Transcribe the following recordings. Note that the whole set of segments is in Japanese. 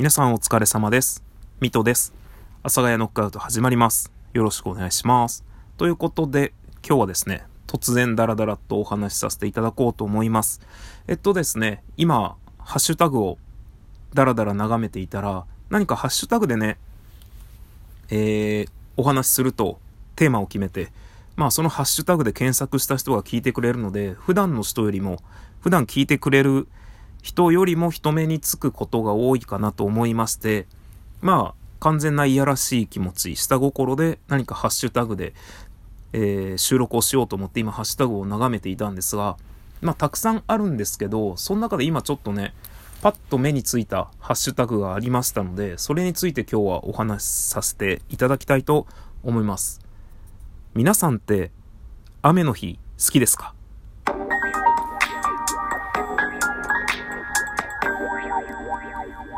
皆さんお疲れ様です。ミトです。阿佐ヶ谷ノックアウト始まります。よろしくお願いします。ということで、今日はですね、突然ダラダラとお話しさせていただこうと思います。えっとですね、今、ハッシュタグをダラダラ眺めていたら、何かハッシュタグでね、えー、お話しするとテーマを決めて、まあそのハッシュタグで検索した人が聞いてくれるので、普段の人よりも、普段聞いてくれる人よりも人目につくことが多いかなと思いまして、まあ完全ないやらしい気持ち、下心で何かハッシュタグで、えー収録をしようと思って今ハッシュタグを眺めていたんですが、まあたくさんあるんですけど、その中で今ちょっとね、パッと目についたハッシュタグがありましたので、それについて今日はお話しさせていただきたいと思います。皆さんって雨の日好きですか？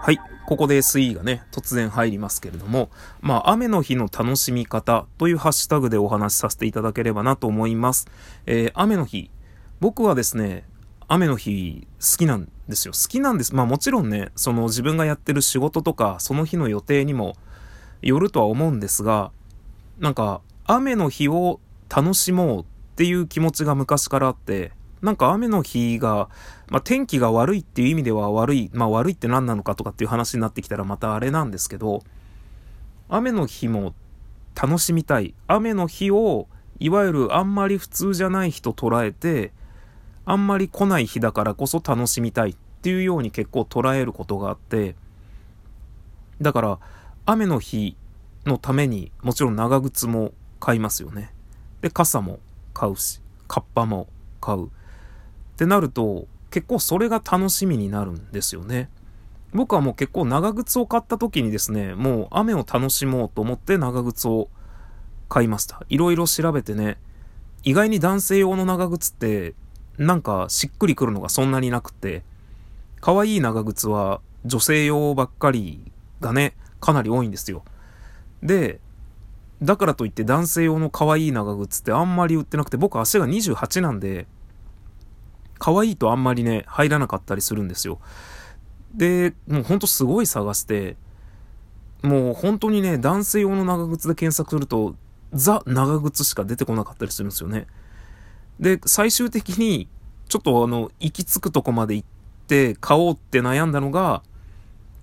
はい。ここで SE がね、突然入りますけれども、まあ、雨の日の楽しみ方というハッシュタグでお話しさせていただければなと思います。えー雨の日。僕はですね、雨の日好きなんですよ。好きなんです。まあもちろんね、その自分がやってる仕事とか、その日の予定にもよるとは思うんですが、なんか、雨の日を楽しもうっていう気持ちが昔からあって、なんか雨の日が、まあ天気が悪いっていう意味では悪い、まあ悪いって何なのかとかっていう話になってきたらまたあれなんですけど、雨の日も楽しみたい。雨の日を、いわゆるあんまり普通じゃない日と捉えて、あんまり来ない日だからこそ楽しみたいっていうように結構捉えることがあって、だから雨の日のためにもちろん長靴も買いますよね。で、傘も買うし、カッパも買う。ってなると、結構それが楽しみになるんですよね。僕はもう結構長靴を買った時にですね、もう雨を楽しもうと思って長靴を買いました。いろいろ調べてね、意外に男性用の長靴ってなんかしっくりくるのがそんなになくて、可愛い長靴は女性用ばっかりがね、かなり多いんですよ。で、だからといって男性用の可愛い長靴ってあんまり売ってなくて、僕足が28なんで、可愛いとあんまりね、入らなかったりするんですよ。で、もうほんとすごい探して、もう本当にね、男性用の長靴で検索すると、ザ長靴しか出てこなかったりするんですよね。で、最終的に、ちょっとあの、行き着くとこまで行って買おうって悩んだのが、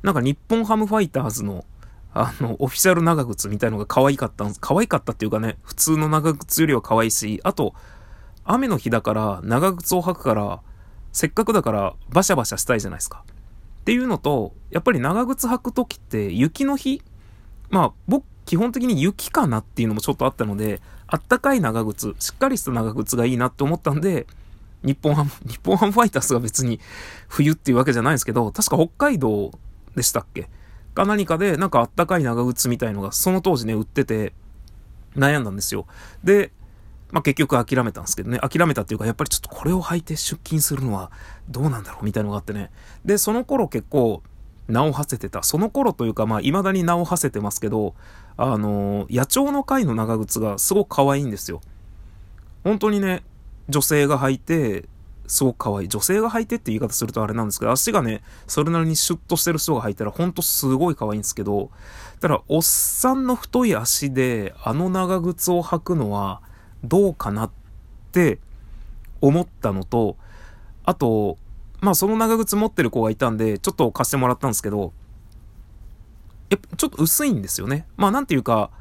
なんか日本ハムファイターズの、あの、オフィシャル長靴みたいのが可愛かったんです。可愛かったっていうかね、普通の長靴よりは可愛いし、あと、雨の日だから長靴を履くから、せっかくだからバシャバシャしたいじゃないですか。っていうのと、やっぱり長靴履くときって雪の日まあ僕基本的に雪かなっていうのもちょっとあったので、あったかい長靴、しっかりした長靴がいいなって思ったんで、日本ハム、日本ハムファイターズが別に冬っていうわけじゃないんですけど、確か北海道でしたっけ？か何かで、なんかあったかい長靴みたいのがその当時ね、売ってて、悩んだんですよ。で、まあ結局諦めたんですけどね、諦めたっていうか、やっぱりちょっとこれを履いて出勤するのはどうなんだろうみたいのがあってね。で、その頃結構、名を馳せてた。その頃というか、まあ、未だに名を馳せてますけど、あのー野鳥の会の長靴がすごく可愛いんですよ。本当にね、女性が履いて、すごく可愛い。女性が履いてって言い方するとあれなんですけど、足がね、それなりにシュッとしてる人が履いたら、ほんとすごい可愛いんですけど、ただ、おっさんの太い足で、あの長靴を履くのは、どうかなって思ったのと、あと、まあその長靴持ってる子がいたんで、ちょっと貸してもらったんですけど、やっぱちょっと薄いんですよね。まあなんていうか、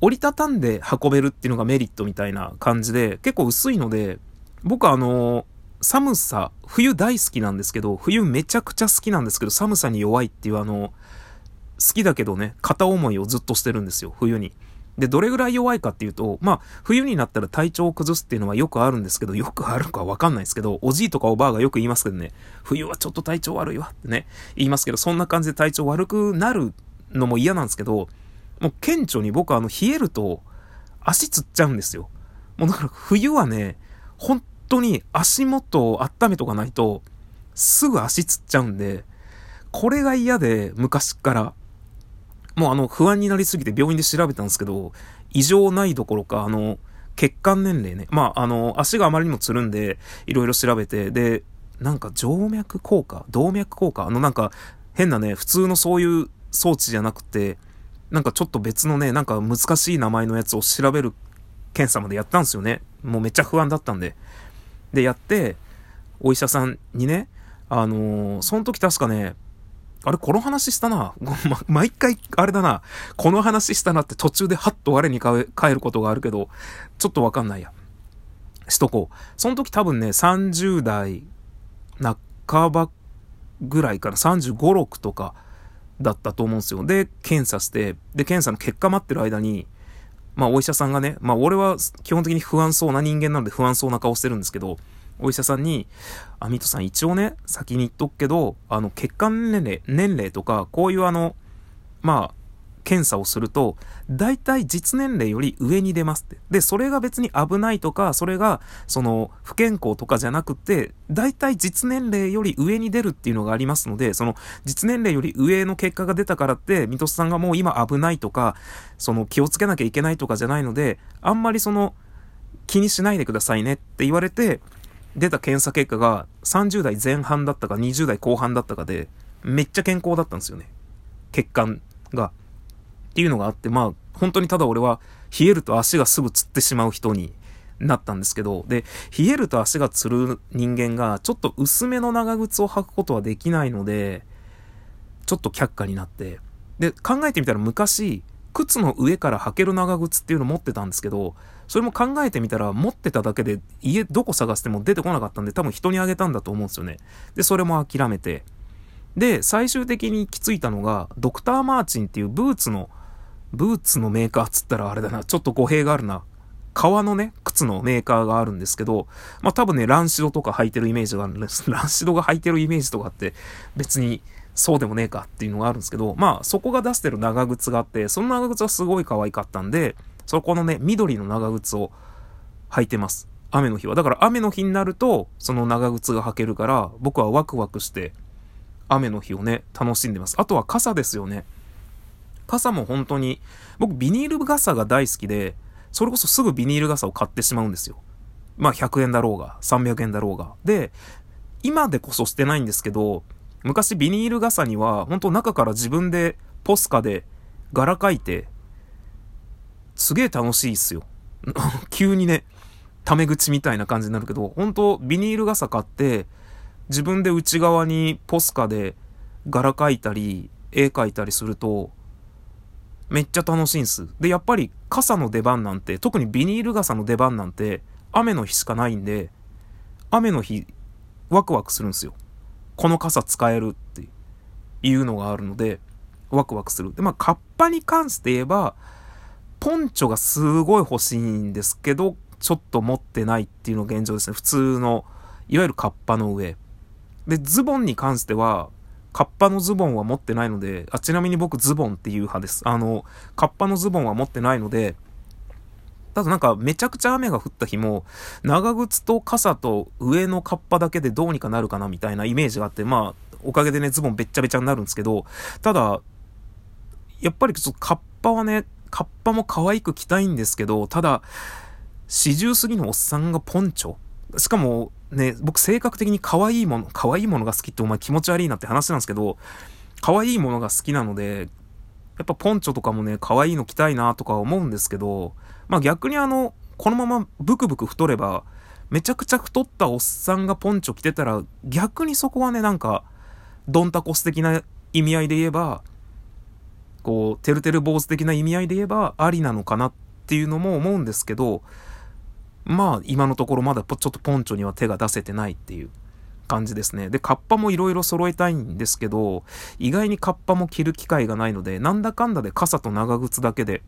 折りたたんで運べるっていうのがメリットみたいな感じで、結構薄いので、僕はあの、寒さ、冬大好きなんですけど、冬めちゃくちゃ好きなんですけど、寒さに弱いっていうあの、好きだけどね、片思いをずっとしてるんですよ、冬に。で、どれぐらい弱いかっていうと、まあ、冬になったら体調を崩すっていうのはよくあるんですけど、よくあるかわかんないですけど、おじいとかおばあがよく言いますけどね、冬はちょっと体調悪いわってね、言いますけど、そんな感じで体調悪くなるのも嫌なんですけど、もう顕著に僕はあの、冷えると足つっちゃうんですよ。もうだから冬はね、本当に足元を温めとかないと、すぐ足つっちゃうんで、これが嫌で、昔っから。もうあの、不安になりすぎて病院で調べたんですけど、異常ないどころか、あの、血管年齢ね。まあ、あの、足があまりにもつるんで、いろいろ調べて、で、なんか静脈硬化動脈硬化あのなんか、変なね、普通のそういう装置じゃなくて、なんかちょっと別のね、なんか難しい名前のやつを調べる検査までやったんですよね。もうめっちゃ不安だったんで。で、やって、お医者さんにね、あのー、その時確かね、あれ、この話したな。毎回、あれだな。この話したなって途中でハッと我に帰ることがあるけど、ちょっとわかんないや。しとこう。その時多分ね、30代半ばぐらいから35、6とかだったと思うんですよ。で、検査して、で、検査の結果待ってる間に、まあお医者さんがね、まあ俺は基本的に不安そうな人間なので不安そうな顔してるんですけど、お医者さんに、あ、ミトさん一応ね、先に言っとくけど、あの、血管年齢、年齢とか、こういうあの、まあ、検査をすると、大体実年齢より上に出ますって。で、それが別に危ないとか、それが、その、不健康とかじゃなくて、大体実年齢より上に出るっていうのがありますので、その、実年齢より上の結果が出たからって、ミトスさんがもう今危ないとか、その、気をつけなきゃいけないとかじゃないので、あんまりその、気にしないでくださいねって言われて、出た検査結果が30代前半だったか20代後半だったかで、めっちゃ健康だったんですよね。血管が。っていうのがあって、まあ、本当にただ俺は冷えると足がすぐつってしまう人になったんですけど、で、冷えると足がつる人間がちょっと薄めの長靴を履くことはできないので、ちょっと却下になって、で、考えてみたら昔、靴の上から履ける長靴っていうの持ってたんですけど、それも考えてみたら持ってただけで家どこ探しても出てこなかったんで多分人にあげたんだと思うんですよね。で、それも諦めて。で、最終的に行き着いたのが、ドクター・マーチンっていうブーツのブーツのメーカーっつったらあれだな、ちょっと語弊があるな。革のね、靴のメーカーがあるんですけど、まあ多分ね、ランシドとか履いてるイメージがあるんです。ランシドが履いてるイメージとかって別にそうでもねえかっていうのがあるんですけど、まあそこが出してる長靴があって、その長靴はすごい可愛かったんで、そこのね、緑の長靴を履いてます。雨の日は。だから雨の日になると、その長靴が履けるから、僕はワクワクして、雨の日をね、楽しんでます。あとは傘ですよね。傘も本当に、僕ビニール傘が大好きで、それこそすぐビニール傘を買ってしまうんですよ。まあ100円だろうが、300円だろうが。で、今でこそしてないんですけど、昔ビニール傘には、本当中から自分でポスカで柄描いて、すげえ楽しいっすよ。急にね、タメ口みたいな感じになるけど、本当ビニール傘買って、自分で内側にポスカで柄描いたり、絵描いたりすると、めっちゃ楽しいんす。で、やっぱり傘の出番なんて、特にビニール傘の出番なんて、雨の日しかないんで、雨の日、ワクワクするんすよ。この傘使えるっていうのがあるので、ワクワクする。で、まあ、カッパに関して言えば、ポンチョがすごい欲しいんですけど、ちょっと持ってないっていうのが現状ですね。普通の、いわゆるカッパの上。で、ズボンに関しては、カッパのズボンは持ってないので、あ、ちなみに僕ズボンっていう派です。あの、カッパのズボンは持ってないので、ただなんかめちゃくちゃ雨が降った日も、長靴と傘と上のカッパだけでどうにかなるかなみたいなイメージがあって、まあ、おかげでね、ズボンべっちゃべちゃになるんですけど、ただ、やっぱりちょっとカッパはね、カッパも可愛く着たいんですけど、ただ、四十過ぎのおっさんがポンチョ？しかも、ね、僕性格的に可愛いもの、可愛いものが好きってお前気持ち悪いなって話なんですけど、可愛いものが好きなので、やっぱポンチョとかもね、可愛いの着たいなとか思うんですけど、まあ逆にあの、このままブクブク太れば、めちゃくちゃ太ったおっさんがポンチョ着てたら、逆にそこはね、なんか、ドンタコス的な意味合いで言えば、こう、てるてる坊主的な意味合いで言えば、ありなのかなっていうのも思うんですけど、まあ、今のところまだちょっとポンチョには手が出せてないっていう感じですね。で、カッパもいろいろ揃えたいんですけど、意外にカッパも着る機会がないので、なんだかんだで傘と長靴だけで、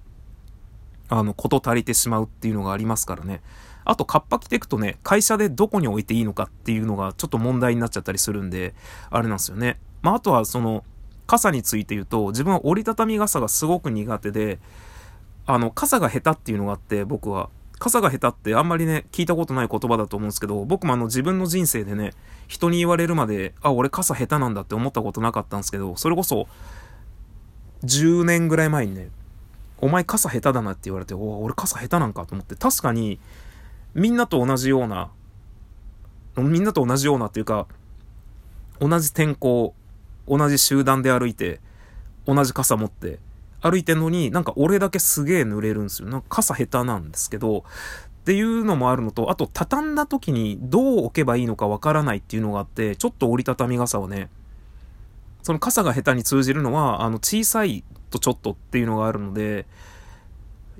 あの、こと足りてしまうっていうのがありますからね。あと、カッパ着ていくとね、会社でどこに置いていいのかっていうのがちょっと問題になっちゃったりするんで、あれなんですよね。まあ、あとはその、傘について言うと、自分は折りたたみ傘がすごく苦手で、あの、傘が下手っていうのがあって、僕は。傘が下手ってあんまりね、聞いたことない言葉だと思うんですけど、僕もあの自分の人生でね、人に言われるまで、あ、俺傘下手なんだって思ったことなかったんですけど、それこそ、10年ぐらい前にね、お前傘下手だなって言われて、お俺傘下手なんかと思って、確かに、みんなと同じような、みんなと同じようなっていうか、同じ天候同じ集団で歩いて、同じ傘持って歩いてんのになんか俺だけすげえ濡れるんですよ。なんか傘下手なんですけど、っていうのもあるのと、あと畳んだ時にどう置けばいいのかわからないっていうのがあって、ちょっと折りたたみ傘をね、その傘が下手に通じるのは、あの小さいとちょっとっていうのがあるので、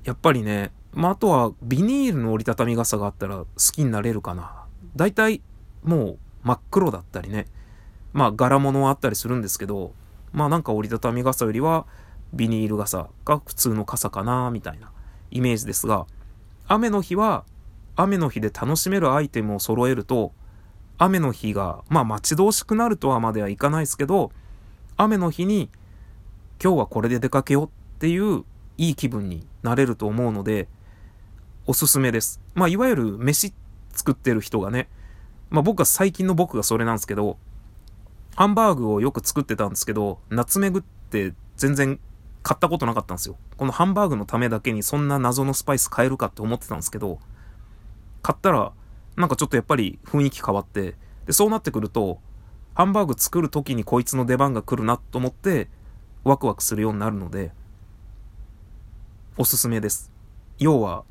やっぱりね、まあ、あとはビニールの折りたたみ傘があったら好きになれるかな。だいたいもう真っ黒だったりね、まあ柄物はあったりするんですけど、まあなんか折りたたみ傘よりはビニール傘が普通の傘かな、みたいなイメージですが、雨の日は雨の日で楽しめるアイテムを揃えると雨の日がまあ待ち遠しくなるとはまではいかないですけど雨の日に今日はこれで出かけようっていういい気分になれると思うのでおすすめですまあいわゆる飯作ってる人がねまあ僕は最近の僕がそれなんですけどハンバーグをよく作ってたんですけど夏目ぐって全然買ったことなかったんですよ。このハンバーグのためだけにそんな謎のスパイス買えるかって思ってたんですけど、買ったら、なんかちょっとやっぱり雰囲気変わって、で、そうなってくると、ハンバーグ作る時にこいつの出番が来るなと思って、ワクワクするようになるので、おすすめです。要は、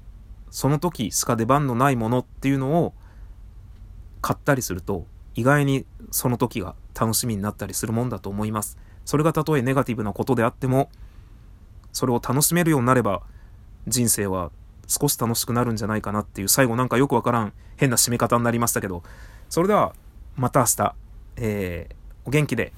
その時しか出番のないものっていうのを買ったりすると、意外にその時が楽しみになったりするもんだと思います。それがたとえネガティブなことであっても、それを楽しめるようになれば、人生は少し楽しくなるんじゃないかなっていう、最後なんかよくわからん変な締め方になりましたけど、それでは、また明日、えー、お元気で